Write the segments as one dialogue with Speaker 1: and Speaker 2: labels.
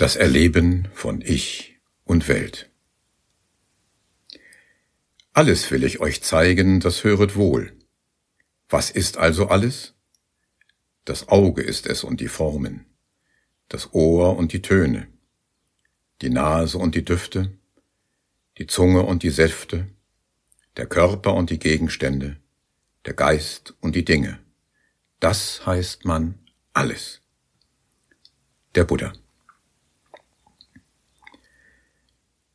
Speaker 1: Das Erleben von Ich und Welt. Alles will ich euch zeigen, das höret wohl. Was ist also alles? Das Auge ist es und die Formen, das Ohr und die Töne, die Nase und die Düfte, die Zunge und die Säfte, der Körper und die Gegenstände, der Geist und die Dinge. Das heißt man alles. Der Buddha.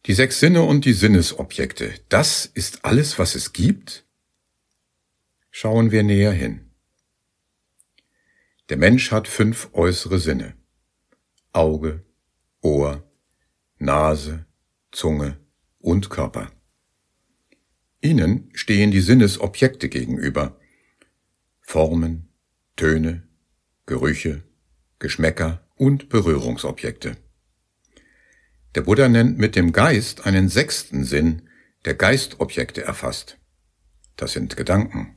Speaker 1: Die sechs Sinne und die Sinnesobjekte, das ist alles, was es gibt? Schauen wir näher hin. Der Mensch hat fünf äußere Sinne. Auge, Ohr, Nase, Zunge und Körper. Ihnen stehen die Sinnesobjekte gegenüber. Formen, Töne, Gerüche, Geschmäcker und Berührungsobjekte. Der Buddha nennt mit dem Geist einen sechsten Sinn, der Geistobjekte erfasst. Das sind Gedanken.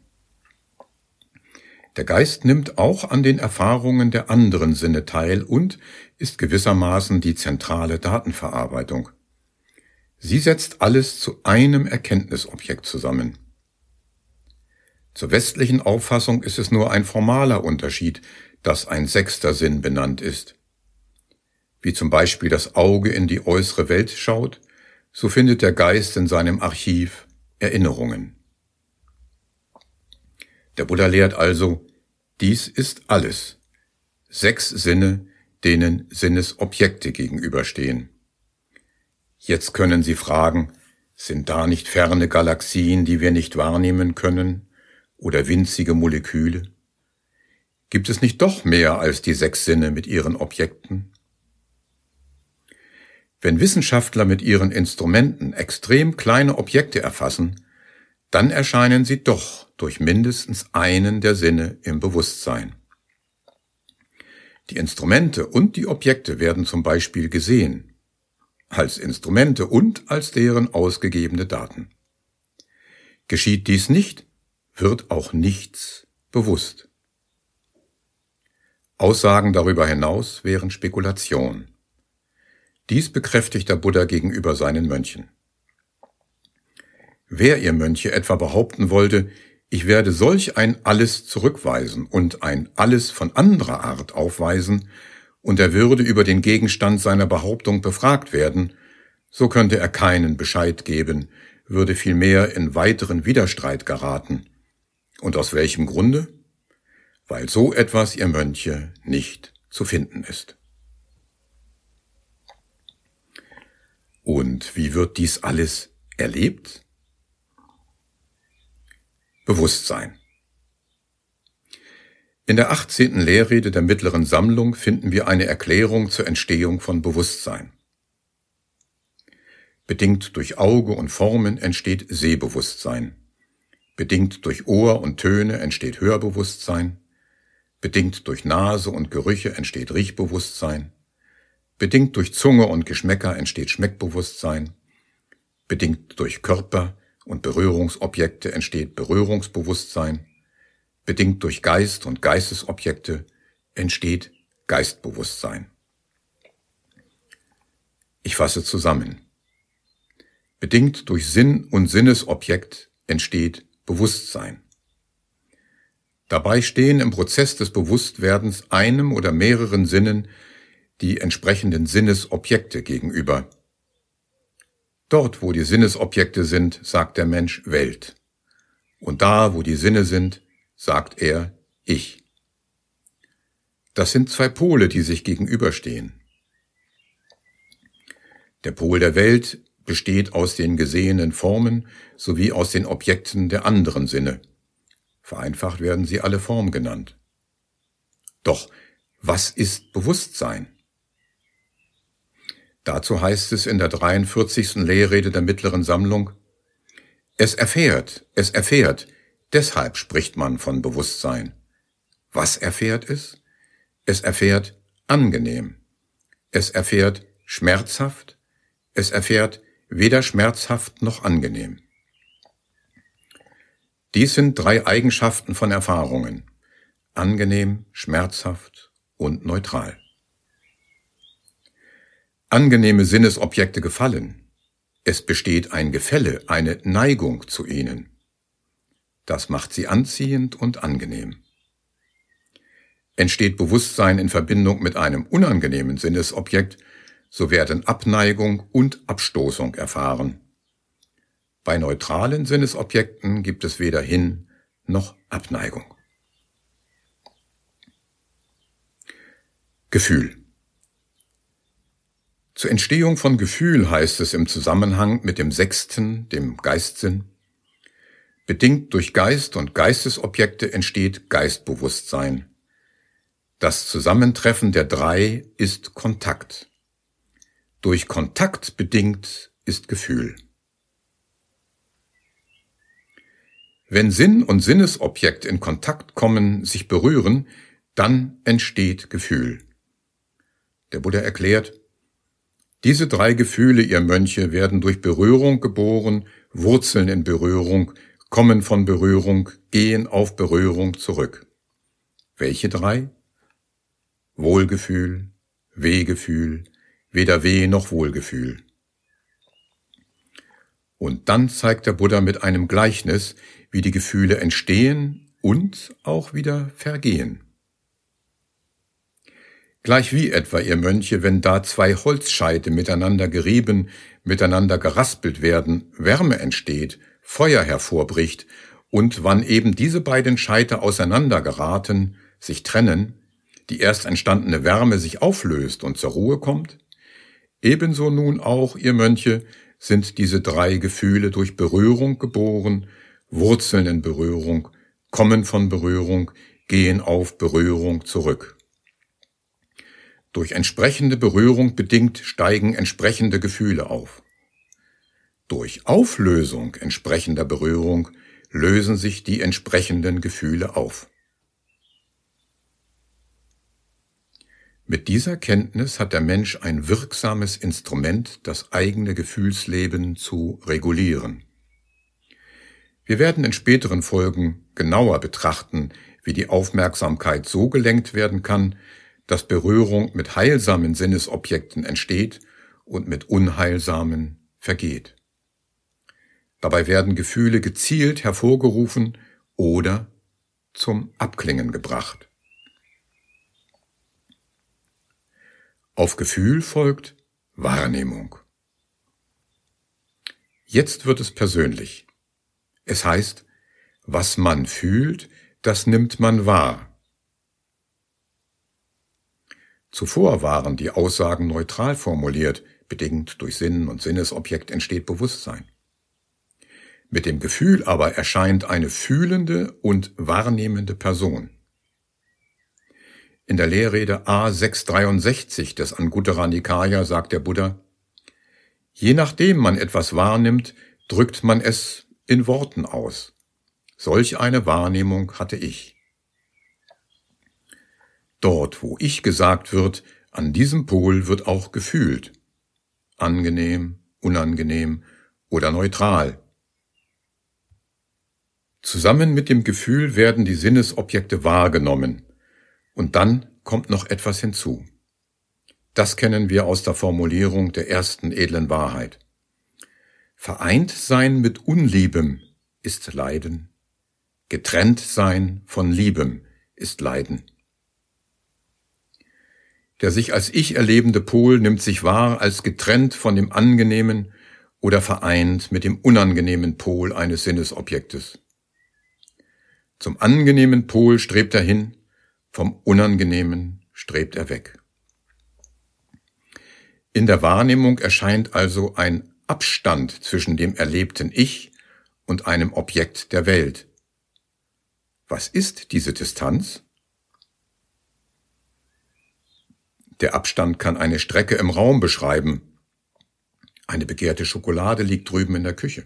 Speaker 1: Der Geist nimmt auch an den Erfahrungen der anderen Sinne teil und ist gewissermaßen die zentrale Datenverarbeitung. Sie setzt alles zu einem Erkenntnisobjekt zusammen. Zur westlichen Auffassung ist es nur ein formaler Unterschied, dass ein sechster Sinn benannt ist wie zum Beispiel das Auge in die äußere Welt schaut, so findet der Geist in seinem Archiv Erinnerungen. Der Buddha lehrt also, dies ist alles. Sechs Sinne, denen Sinnesobjekte gegenüberstehen. Jetzt können Sie fragen, sind da nicht ferne Galaxien, die wir nicht wahrnehmen können, oder winzige Moleküle? Gibt es nicht doch mehr als die sechs Sinne mit ihren Objekten? Wenn Wissenschaftler mit ihren Instrumenten extrem kleine Objekte erfassen, dann erscheinen sie doch durch mindestens einen der Sinne im Bewusstsein. Die Instrumente und die Objekte werden zum Beispiel gesehen, als Instrumente und als deren ausgegebene Daten. Geschieht dies nicht, wird auch nichts bewusst. Aussagen darüber hinaus wären Spekulation. Dies bekräftigt der Buddha gegenüber seinen Mönchen. Wer ihr Mönche etwa behaupten wollte, ich werde solch ein Alles zurückweisen und ein Alles von anderer Art aufweisen, und er würde über den Gegenstand seiner Behauptung befragt werden, so könnte er keinen Bescheid geben, würde vielmehr in weiteren Widerstreit geraten. Und aus welchem Grunde? Weil so etwas ihr Mönche nicht zu finden ist. Und wie wird dies alles erlebt? Bewusstsein. In der 18. Lehrrede der mittleren Sammlung finden wir eine Erklärung zur Entstehung von Bewusstsein. Bedingt durch Auge und Formen entsteht Sehbewusstsein. Bedingt durch Ohr und Töne entsteht Hörbewusstsein. Bedingt durch Nase und Gerüche entsteht Riechbewusstsein. Bedingt durch Zunge und Geschmäcker entsteht Schmeckbewusstsein. Bedingt durch Körper und Berührungsobjekte entsteht Berührungsbewusstsein. Bedingt durch Geist und Geistesobjekte entsteht Geistbewusstsein. Ich fasse zusammen. Bedingt durch Sinn und Sinnesobjekt entsteht Bewusstsein. Dabei stehen im Prozess des Bewusstwerdens einem oder mehreren Sinnen die entsprechenden Sinnesobjekte gegenüber. Dort, wo die Sinnesobjekte sind, sagt der Mensch Welt. Und da, wo die Sinne sind, sagt er Ich. Das sind zwei Pole, die sich gegenüberstehen. Der Pol der Welt besteht aus den gesehenen Formen sowie aus den Objekten der anderen Sinne. Vereinfacht werden sie alle Form genannt. Doch was ist Bewusstsein? Dazu heißt es in der 43. Lehrrede der mittleren Sammlung, es erfährt, es erfährt, deshalb spricht man von Bewusstsein. Was erfährt es? Es erfährt angenehm. Es erfährt schmerzhaft. Es erfährt weder schmerzhaft noch angenehm. Dies sind drei Eigenschaften von Erfahrungen. Angenehm, schmerzhaft und neutral. Angenehme Sinnesobjekte gefallen. Es besteht ein Gefälle, eine Neigung zu ihnen. Das macht sie anziehend und angenehm. Entsteht Bewusstsein in Verbindung mit einem unangenehmen Sinnesobjekt, so werden Abneigung und Abstoßung erfahren. Bei neutralen Sinnesobjekten gibt es weder Hin noch Abneigung. Gefühl Zur Entstehung von Gefühl heißt es im Zusammenhang mit dem sechsten, dem Geistsinn, bedingt durch Geist und Geistesobjekte entsteht Geistbewusstsein. Das Zusammentreffen der drei ist Kontakt. Durch Kontakt bedingt ist Gefühl. Wenn Sinn und Sinnesobjekt in Kontakt kommen, sich berühren, dann entsteht Gefühl. Der Buddha erklärt, diese drei Gefühle, ihr Mönche, werden durch Berührung geboren, wurzeln in Berührung, kommen von Berührung, gehen auf Berührung zurück. Welche drei? Wohlgefühl, Wehgefühl, weder Weh noch Wohlgefühl. Und dann zeigt der Buddha mit einem Gleichnis, wie die Gefühle entstehen und auch wieder vergehen. Gleich wie etwa, ihr Mönche, wenn da zwei Holzscheite miteinander gerieben, miteinander geraspelt werden, Wärme entsteht, Feuer hervorbricht, und wann eben diese beiden Scheite auseinander geraten, sich trennen, die erst entstandene Wärme sich auflöst und zur Ruhe kommt, Ebenso nun auch, ihr Mönche, sind diese drei Gefühle durch Berührung geboren, wurzeln in Berührung, kommen von Berührung, gehen auf Berührung zurück. Durch entsprechende Berührung bedingt steigen entsprechende Gefühle auf. Durch Auflösung entsprechender Berührung lösen sich die entsprechenden Gefühle auf. Mit dieser Kenntnis hat der Mensch ein wirksames Instrument, das eigene Gefühlsleben zu regulieren. Wir werden in späteren Folgen genauer betrachten, wie die Aufmerksamkeit so gelenkt werden kann, dass Berührung mit heilsamen Sinnesobjekten entsteht und mit unheilsamen vergeht. Dabei werden Gefühle gezielt hervorgerufen oder zum Abklingen gebracht. Auf Gefühl folgt Wahrnehmung. Jetzt wird es persönlich. Es heißt, was man fühlt, das nimmt man wahr. Zuvor waren die Aussagen neutral formuliert, bedingt durch Sinn und Sinnesobjekt entsteht Bewusstsein. Mit dem Gefühl aber erscheint eine fühlende und wahrnehmende Person. In der Lehrrede A663 des Anguttara Nikaya sagt der Buddha, Je nachdem man etwas wahrnimmt, drückt man es in Worten aus. Solch eine Wahrnehmung hatte ich. Dort, wo ich gesagt wird, an diesem Pol wird auch gefühlt. Angenehm, unangenehm oder neutral. Zusammen mit dem Gefühl werden die Sinnesobjekte wahrgenommen, und dann kommt noch etwas hinzu. Das kennen wir aus der Formulierung der ersten edlen Wahrheit. Vereint sein mit Unliebem ist Leiden. Getrennt sein von Liebem ist Leiden. Der sich als Ich erlebende Pol nimmt sich wahr als getrennt von dem angenehmen oder vereint mit dem unangenehmen Pol eines Sinnesobjektes. Zum angenehmen Pol strebt er hin, vom Unangenehmen strebt er weg. In der Wahrnehmung erscheint also ein Abstand zwischen dem erlebten Ich und einem Objekt der Welt. Was ist diese Distanz? Der Abstand kann eine Strecke im Raum beschreiben. Eine begehrte Schokolade liegt drüben in der Küche.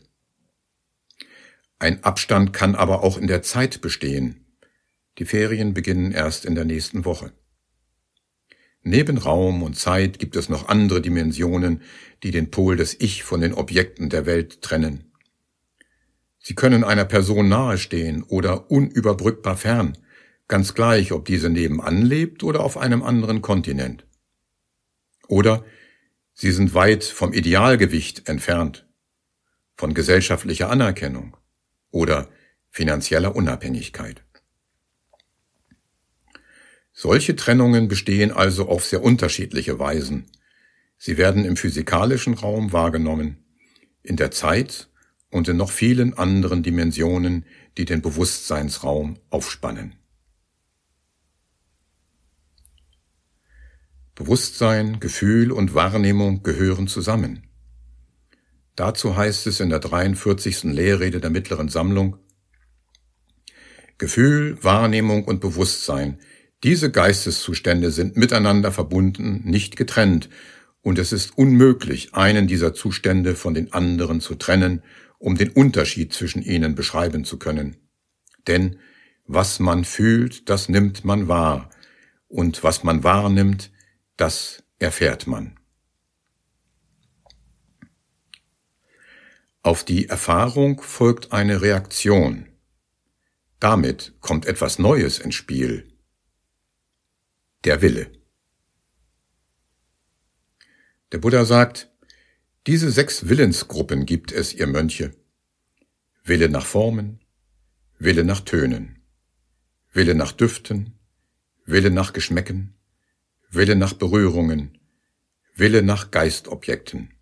Speaker 1: Ein Abstand kann aber auch in der Zeit bestehen. Die Ferien beginnen erst in der nächsten Woche. Neben Raum und Zeit gibt es noch andere Dimensionen, die den Pol des Ich von den Objekten der Welt trennen. Sie können einer Person nahestehen oder unüberbrückbar fern, ganz gleich, ob diese nebenan lebt oder auf einem anderen Kontinent. Oder Sie sind weit vom Idealgewicht entfernt, von gesellschaftlicher Anerkennung oder finanzieller Unabhängigkeit. Solche Trennungen bestehen also auf sehr unterschiedliche Weisen. Sie werden im physikalischen Raum wahrgenommen, in der Zeit und in noch vielen anderen Dimensionen, die den Bewusstseinsraum aufspannen. Bewusstsein, Gefühl und Wahrnehmung gehören zusammen. Dazu heißt es in der 43. Lehrrede der mittleren Sammlung, Gefühl, Wahrnehmung und Bewusstsein, diese Geisteszustände sind miteinander verbunden, nicht getrennt, und es ist unmöglich, einen dieser Zustände von den anderen zu trennen, um den Unterschied zwischen ihnen beschreiben zu können. Denn was man fühlt, das nimmt man wahr, und was man wahrnimmt, das erfährt man. Auf die Erfahrung folgt eine Reaktion. Damit kommt etwas Neues ins Spiel. Der Wille. Der Buddha sagt, diese sechs Willensgruppen gibt es, ihr Mönche. Wille nach Formen, Wille nach Tönen, Wille nach Düften, Wille nach Geschmäcken, Wille nach Berührungen, Wille nach Geistobjekten.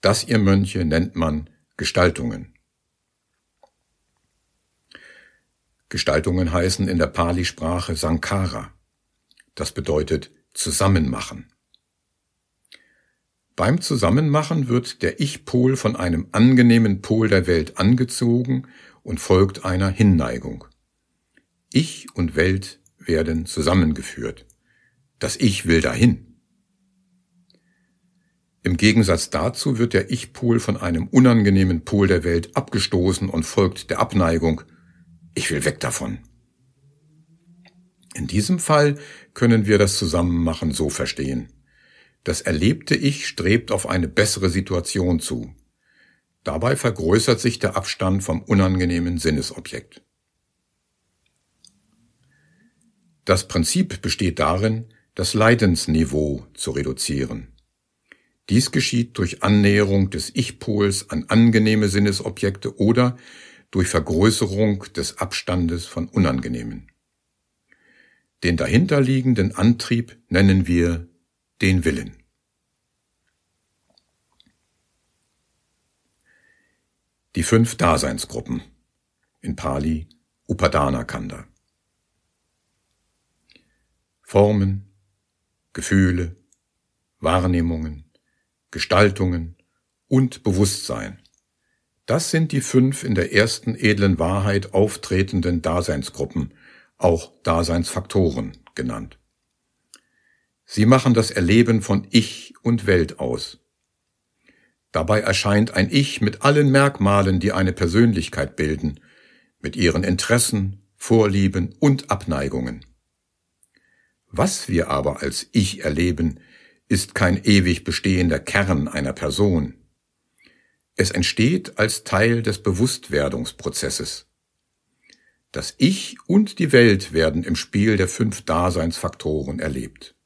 Speaker 1: Das, ihr Mönche, nennt man Gestaltungen. Gestaltungen heißen in der Pali-Sprache Sankara. Das bedeutet zusammenmachen. Beim Zusammenmachen wird der Ich-Pol von einem angenehmen Pol der Welt angezogen und folgt einer Hinneigung. Ich und Welt werden zusammengeführt. Das Ich will dahin. Im Gegensatz dazu wird der Ich-Pol von einem unangenehmen Pol der Welt abgestoßen und folgt der Abneigung. Ich will weg davon. In diesem Fall können wir das Zusammenmachen so verstehen. Das erlebte Ich strebt auf eine bessere Situation zu. Dabei vergrößert sich der Abstand vom unangenehmen Sinnesobjekt. Das Prinzip besteht darin, das Leidensniveau zu reduzieren. Dies geschieht durch Annäherung des Ich-Pols an angenehme Sinnesobjekte oder durch Vergrößerung des Abstandes von unangenehmen. Den dahinterliegenden Antrieb nennen wir den Willen. Die fünf Daseinsgruppen in Pali Upadana Kanda. Formen, Gefühle, Wahrnehmungen, Gestaltungen und Bewusstsein. Das sind die fünf in der ersten edlen Wahrheit auftretenden Daseinsgruppen, auch Daseinsfaktoren genannt. Sie machen das Erleben von Ich und Welt aus. Dabei erscheint ein Ich mit allen Merkmalen, die eine Persönlichkeit bilden, mit ihren Interessen, Vorlieben und Abneigungen. Was wir aber als Ich erleben, ist kein ewig bestehender Kern einer Person. Es entsteht als Teil des Bewusstwerdungsprozesses. Das Ich und die Welt werden im Spiel der fünf Daseinsfaktoren erlebt.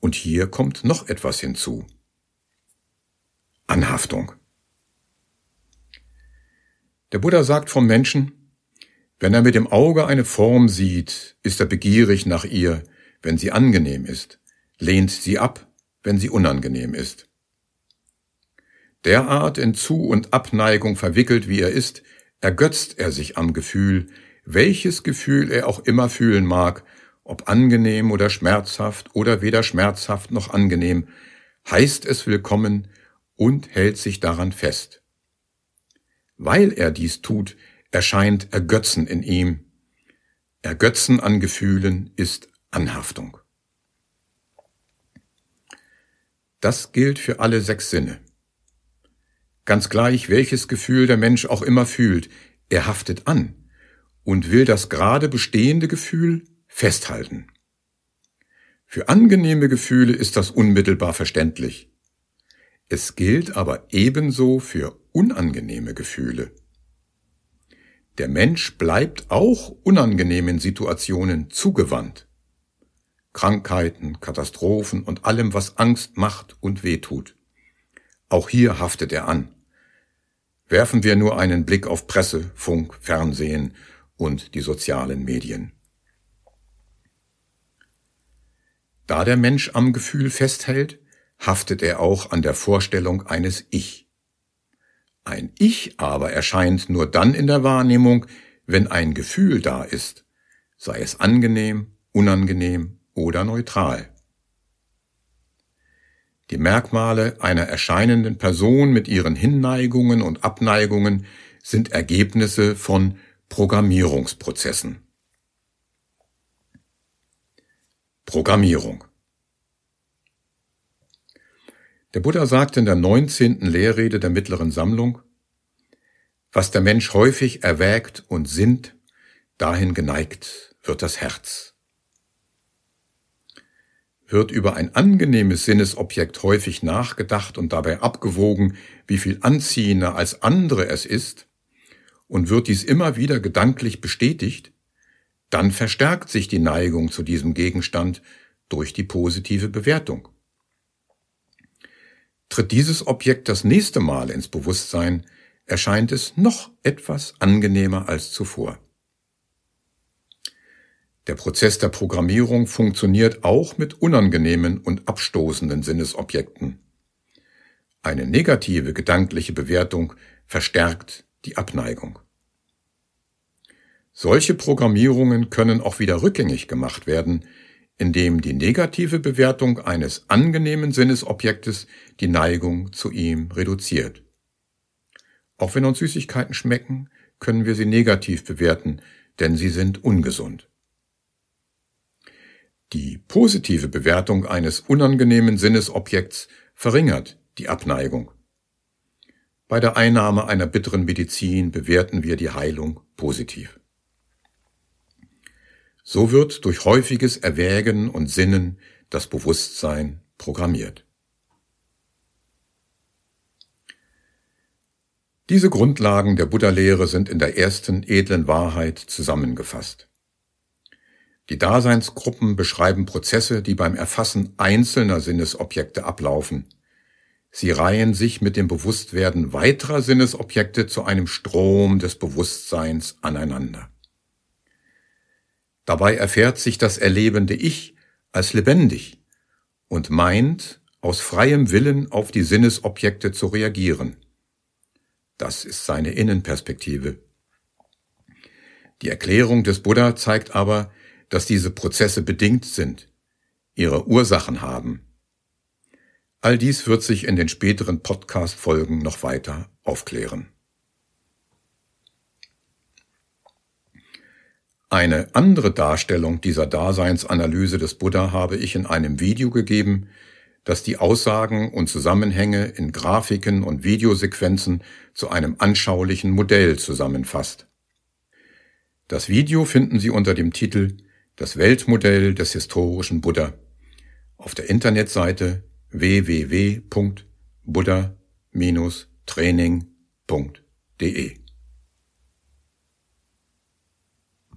Speaker 1: Und hier kommt noch etwas hinzu. Anhaftung. Der Buddha sagt vom Menschen, wenn er mit dem Auge eine Form sieht, ist er begierig nach ihr, wenn sie angenehm ist, lehnt sie ab, wenn sie unangenehm ist. Derart in Zu- und Abneigung verwickelt wie er ist, ergötzt er sich am Gefühl, welches Gefühl er auch immer fühlen mag, ob angenehm oder schmerzhaft oder weder schmerzhaft noch angenehm, heißt es willkommen und hält sich daran fest. Weil er dies tut, erscheint Ergötzen in ihm. Ergötzen an Gefühlen ist Anhaftung. Das gilt für alle sechs Sinne. Ganz gleich, welches Gefühl der Mensch auch immer fühlt, er haftet an und will das gerade bestehende Gefühl festhalten. Für angenehme Gefühle ist das unmittelbar verständlich. Es gilt aber ebenso für unangenehme Gefühle. Der Mensch bleibt auch unangenehmen Situationen zugewandt. Krankheiten, Katastrophen und allem, was Angst macht und wehtut. Auch hier haftet er an. Werfen wir nur einen Blick auf Presse, Funk, Fernsehen und die sozialen Medien. Da der Mensch am Gefühl festhält, haftet er auch an der Vorstellung eines Ich. Ein Ich aber erscheint nur dann in der Wahrnehmung, wenn ein Gefühl da ist, sei es angenehm, unangenehm oder neutral. Die Merkmale einer erscheinenden Person mit ihren Hinneigungen und Abneigungen sind Ergebnisse von Programmierungsprozessen. Programmierung Der Buddha sagte in der 19. Lehrrede der mittleren Sammlung, was der Mensch häufig erwägt und sinnt, dahin geneigt wird das Herz. Wird über ein angenehmes Sinnesobjekt häufig nachgedacht und dabei abgewogen, wie viel anziehender als andere es ist, und wird dies immer wieder gedanklich bestätigt, dann verstärkt sich die Neigung zu diesem Gegenstand durch die positive Bewertung. Tritt dieses Objekt das nächste Mal ins Bewusstsein, erscheint es noch etwas angenehmer als zuvor. Der Prozess der Programmierung funktioniert auch mit unangenehmen und abstoßenden Sinnesobjekten. Eine negative gedankliche Bewertung verstärkt die Abneigung. Solche Programmierungen können auch wieder rückgängig gemacht werden, indem die negative Bewertung eines angenehmen Sinnesobjektes die Neigung zu ihm reduziert. Auch wenn uns Süßigkeiten schmecken, können wir sie negativ bewerten, denn sie sind ungesund. Die positive Bewertung eines unangenehmen Sinnesobjekts verringert die Abneigung. Bei der Einnahme einer bitteren Medizin bewerten wir die Heilung positiv. So wird durch häufiges Erwägen und Sinnen das Bewusstsein programmiert. Diese Grundlagen der Buddha-Lehre sind in der ersten edlen Wahrheit zusammengefasst. Die Daseinsgruppen beschreiben Prozesse, die beim Erfassen einzelner Sinnesobjekte ablaufen. Sie reihen sich mit dem Bewusstwerden weiterer Sinnesobjekte zu einem Strom des Bewusstseins aneinander. Dabei erfährt sich das erlebende Ich als lebendig und meint, aus freiem Willen auf die Sinnesobjekte zu reagieren. Das ist seine Innenperspektive. Die Erklärung des Buddha zeigt aber, dass diese Prozesse bedingt sind, ihre Ursachen haben. All dies wird sich in den späteren Podcast-Folgen noch weiter aufklären. Eine andere Darstellung dieser Daseinsanalyse des Buddha habe ich in einem Video gegeben, das die Aussagen und Zusammenhänge in Grafiken und Videosequenzen zu einem anschaulichen Modell zusammenfasst. Das Video finden Sie unter dem Titel Das Weltmodell des historischen Buddha auf der Internetseite www.buddha-training.de